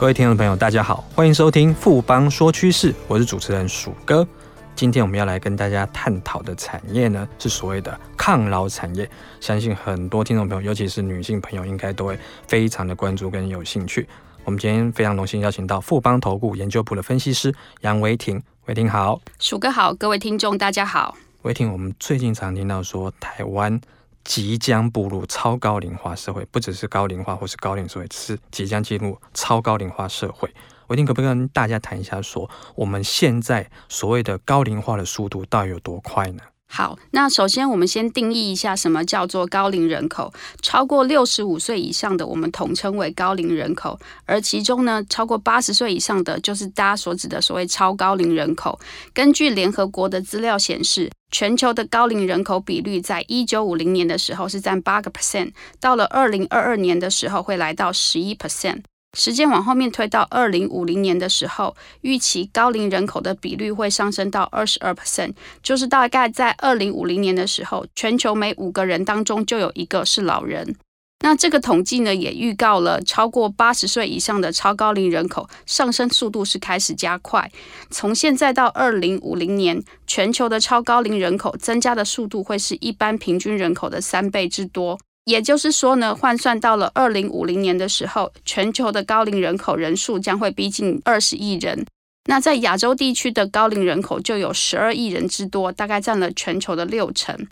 各位听众朋友，大家好，欢迎收听富邦说趋势，我是主持人鼠哥。今天我们要来跟大家探讨的产业呢，是所谓的抗老产业。相信很多听众朋友，尤其是女性朋友，应该都会非常的关注跟有兴趣。我们今天非常荣幸邀请到富邦投顾研究部的分析师杨维婷，维婷好，鼠哥好，各位听众大家好。维婷，我们最近常听到说台湾。即将步入超高龄化社会，不只是高龄化或是高龄社会，是即将进入超高龄化社会。我一定可不可以跟大家谈一下说，我们现在所谓的高龄化的速度到底有多快呢？好，那首先我们先定义一下什么叫做高龄人口。超过六十五岁以上的，我们统称为高龄人口，而其中呢，超过八十岁以上的，就是大家所指的所谓超高龄人口。根据联合国的资料显示，全球的高龄人口比率在一九五零年的时候是占八个 percent，到了二零二二年的时候会来到十一 percent。时间往后面推到二零五零年的时候，预期高龄人口的比率会上升到二十二 percent，就是大概在二零五零年的时候，全球每五个人当中就有一个是老人。那这个统计呢，也预告了超过八十岁以上的超高龄人口上升速度是开始加快。从现在到二零五零年，全球的超高龄人口增加的速度会是一般平均人口的三倍之多。也就是说呢，换算到了二零五零年的时候，全球的高龄人口人数将会逼近二十亿人。那在亚洲地区的高龄人口就有十二亿人之多，大概占了全球的六成。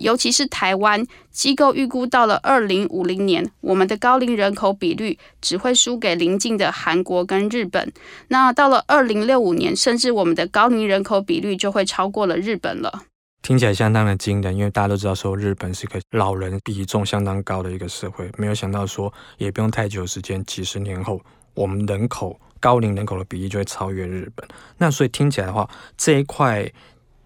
尤其是台湾，机构预估到了二零五零年，我们的高龄人口比率只会输给邻近的韩国跟日本。那到了二零六五年，甚至我们的高龄人口比率就会超过了日本了。听起来相当的惊人，因为大家都知道说日本是个老人比重相当高的一个社会，没有想到说也不用太久时间，几十年后我们人口高龄人口的比例就会超越日本。那所以听起来的话，这一块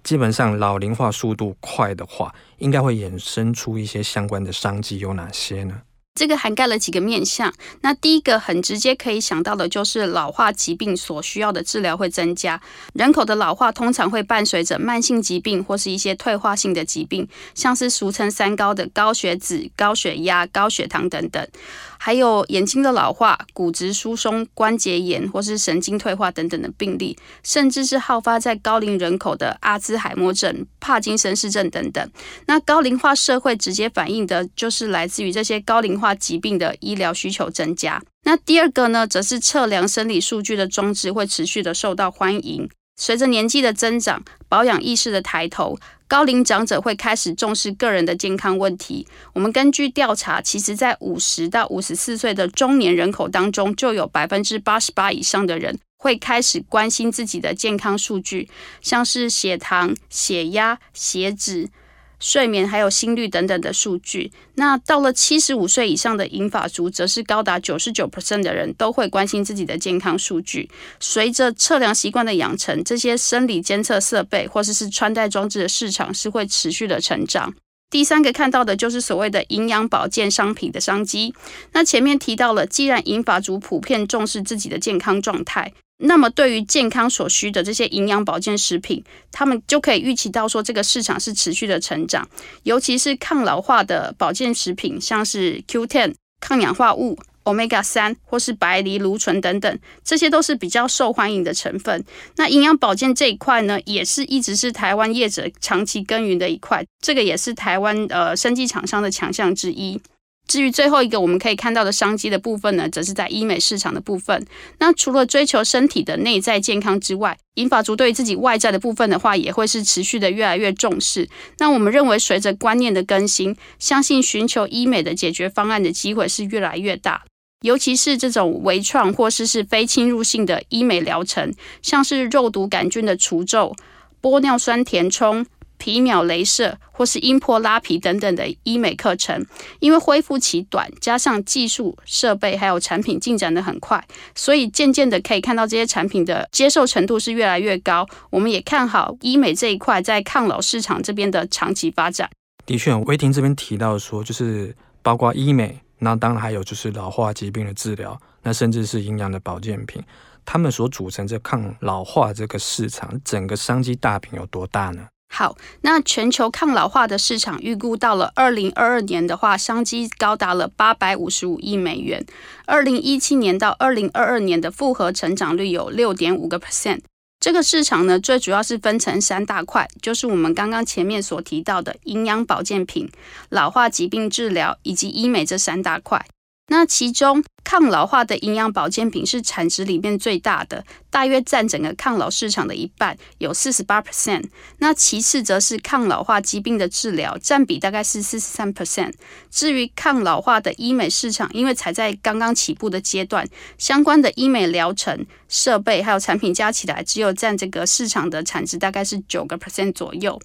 基本上老龄化速度快的话，应该会衍生出一些相关的商机有哪些呢？这个涵盖了几个面向。那第一个很直接可以想到的就是老化疾病所需要的治疗会增加。人口的老化通常会伴随着慢性疾病或是一些退化性的疾病，像是俗称三高的高血脂、高血压、高血糖等等。还有眼睛的老化、骨质疏松、关节炎或是神经退化等等的病例，甚至是好发在高龄人口的阿兹海默症、帕金森氏症等等。那高龄化社会直接反映的就是来自于这些高龄化化疾病的医疗需求增加。那第二个呢，则是测量生理数据的装置会持续的受到欢迎。随着年纪的增长，保养意识的抬头，高龄长者会开始重视个人的健康问题。我们根据调查，其实在五十到五十四岁的中年人口当中，就有百分之八十八以上的人会开始关心自己的健康数据，像是血糖、血压、血脂。睡眠还有心率等等的数据。那到了七十五岁以上的银发族，则是高达九十九 percent 的人都会关心自己的健康数据。随着测量习惯的养成，这些生理监测设备或者是穿戴装置的市场是会持续的成长。第三个看到的就是所谓的营养保健商品的商机。那前面提到了，既然银发族普遍重视自己的健康状态。那么，对于健康所需的这些营养保健食品，他们就可以预期到说，这个市场是持续的成长，尤其是抗老化的保健食品，像是 Q10 抗氧化物、Omega 三或是白藜芦醇等等，这些都是比较受欢迎的成分。那营养保健这一块呢，也是一直是台湾业者长期耕耘的一块，这个也是台湾呃生技厂商的强项之一。至于最后一个我们可以看到的商机的部分呢，则是在医美市场的部分。那除了追求身体的内在健康之外，银发族对于自己外在的部分的话，也会是持续的越来越重视。那我们认为，随着观念的更新，相信寻求医美的解决方案的机会是越来越大。尤其是这种微创或是是非侵入性的医美疗程，像是肉毒杆菌的除皱、玻尿酸填充。皮秒镭射或是音波拉皮等等的医美课程，因为恢复期短，加上技术设备还有产品进展的很快，所以渐渐的可以看到这些产品的接受程度是越来越高。我们也看好医美这一块在抗老市场这边的长期发展。的确，威婷这边提到说，就是包括医美，那当然还有就是老化疾病的治疗，那甚至是营养的保健品，他们所组成这抗老化这个市场，整个商机大饼有多大呢？好，那全球抗老化的市场预估到了二零二二年的话，商机高达了八百五十五亿美元。二零一七年到二零二二年的复合成长率有六点五个 percent。这个市场呢，最主要是分成三大块，就是我们刚刚前面所提到的营养保健品、老化疾病治疗以及医美这三大块。那其中抗老化的营养保健品是产值里面最大的，大约占整个抗老市场的一半，有四十八 percent。那其次则是抗老化疾病的治疗，占比大概是四十三 percent。至于抗老化的医美市场，因为才在刚刚起步的阶段，相关的医美疗程、设备还有产品加起来，只有占这个市场的产值大概是九个 percent 左右。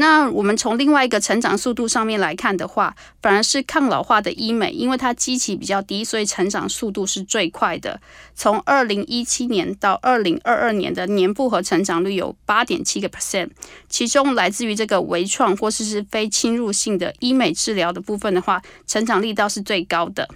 那我们从另外一个成长速度上面来看的话，反而是抗老化的医美，因为它基期比较低，所以成长速度是最快的。从二零一七年到二零二二年的年复合成长率有八点七个 percent，其中来自于这个微创或是是非侵入性的医美治疗的部分的话，成长力道是最高的。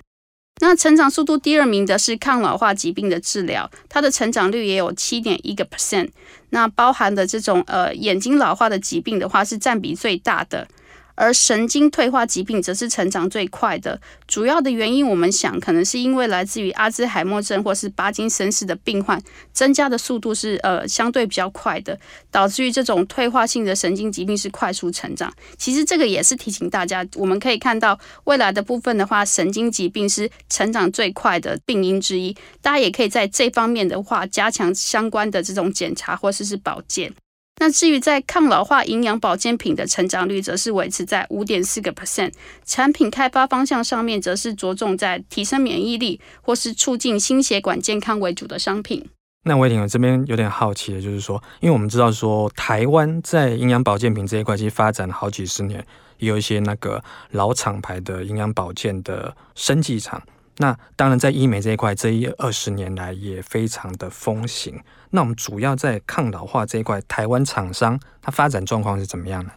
那成长速度第二名的是抗老化疾病的治疗，它的成长率也有七点一个 percent。那包含的这种呃眼睛老化的疾病的话，是占比最大的。而神经退化疾病则是成长最快的，主要的原因我们想可能是因为来自于阿兹海默症或是帕金森氏的病患增加的速度是呃相对比较快的，导致于这种退化性的神经疾病是快速成长。其实这个也是提醒大家，我们可以看到未来的部分的话，神经疾病是成长最快的病因之一，大家也可以在这方面的话加强相关的这种检查或者是保健。那至于在抗老化营养保健品的成长率，则是维持在五点四个 percent。产品开发方向上面，则是着重在提升免疫力或是促进心血管健康为主的商品。那威霆，我这边有点好奇的就是说，因为我们知道说，台湾在营养保健品这一块其实发展了好几十年，也有一些那个老厂牌的营养保健的生技厂。那当然，在医美这一块，这一二十年来也非常的风行。那我们主要在抗老化这一块，台湾厂商它发展状况是怎么样呢？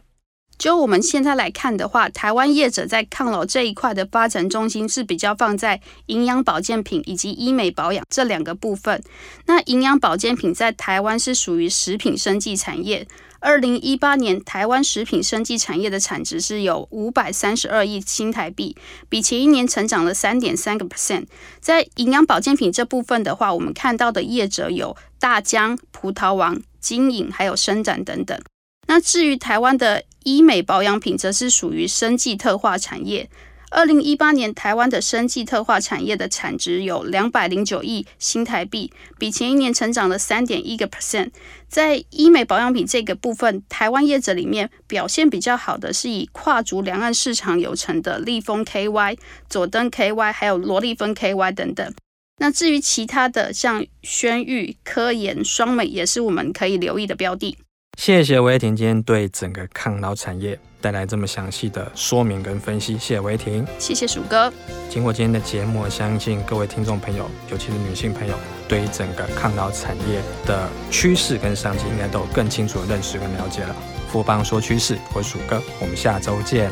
就我们现在来看的话，台湾业者在抗老这一块的发展中心是比较放在营养保健品以及医美保养这两个部分。那营养保健品在台湾是属于食品生技产业。二零一八年，台湾食品生技产业的产值是有五百三十二亿新台币，比前一年成长了三点三个 percent。在营养保健品这部分的话，我们看到的业者有大江、葡萄王、金隐，还有伸展等等。那至于台湾的医美保养品，则是属于生技特化产业。二零一八年，台湾的生技特化产业的产值有两百零九亿新台币，比前一年成长了三点一个 percent。在医美保养品这个部分，台湾业者里面表现比较好的是以跨足两岸市场有成的立丰 KY、佐登 KY，还有罗丽芬 KY 等等。那至于其他的，像轩誉、科研、双美，也是我们可以留意的标的。谢谢威霆今天对整个抗老产业带来这么详细的说明跟分析，谢谢威霆，谢谢鼠哥。经过今天的节目，我相信各位听众朋友，尤其是女性朋友，对于整个抗老产业的趋势跟商机，应该都有更清楚的认识跟了解了。富邦说趋势，我是鼠哥，我们下周见。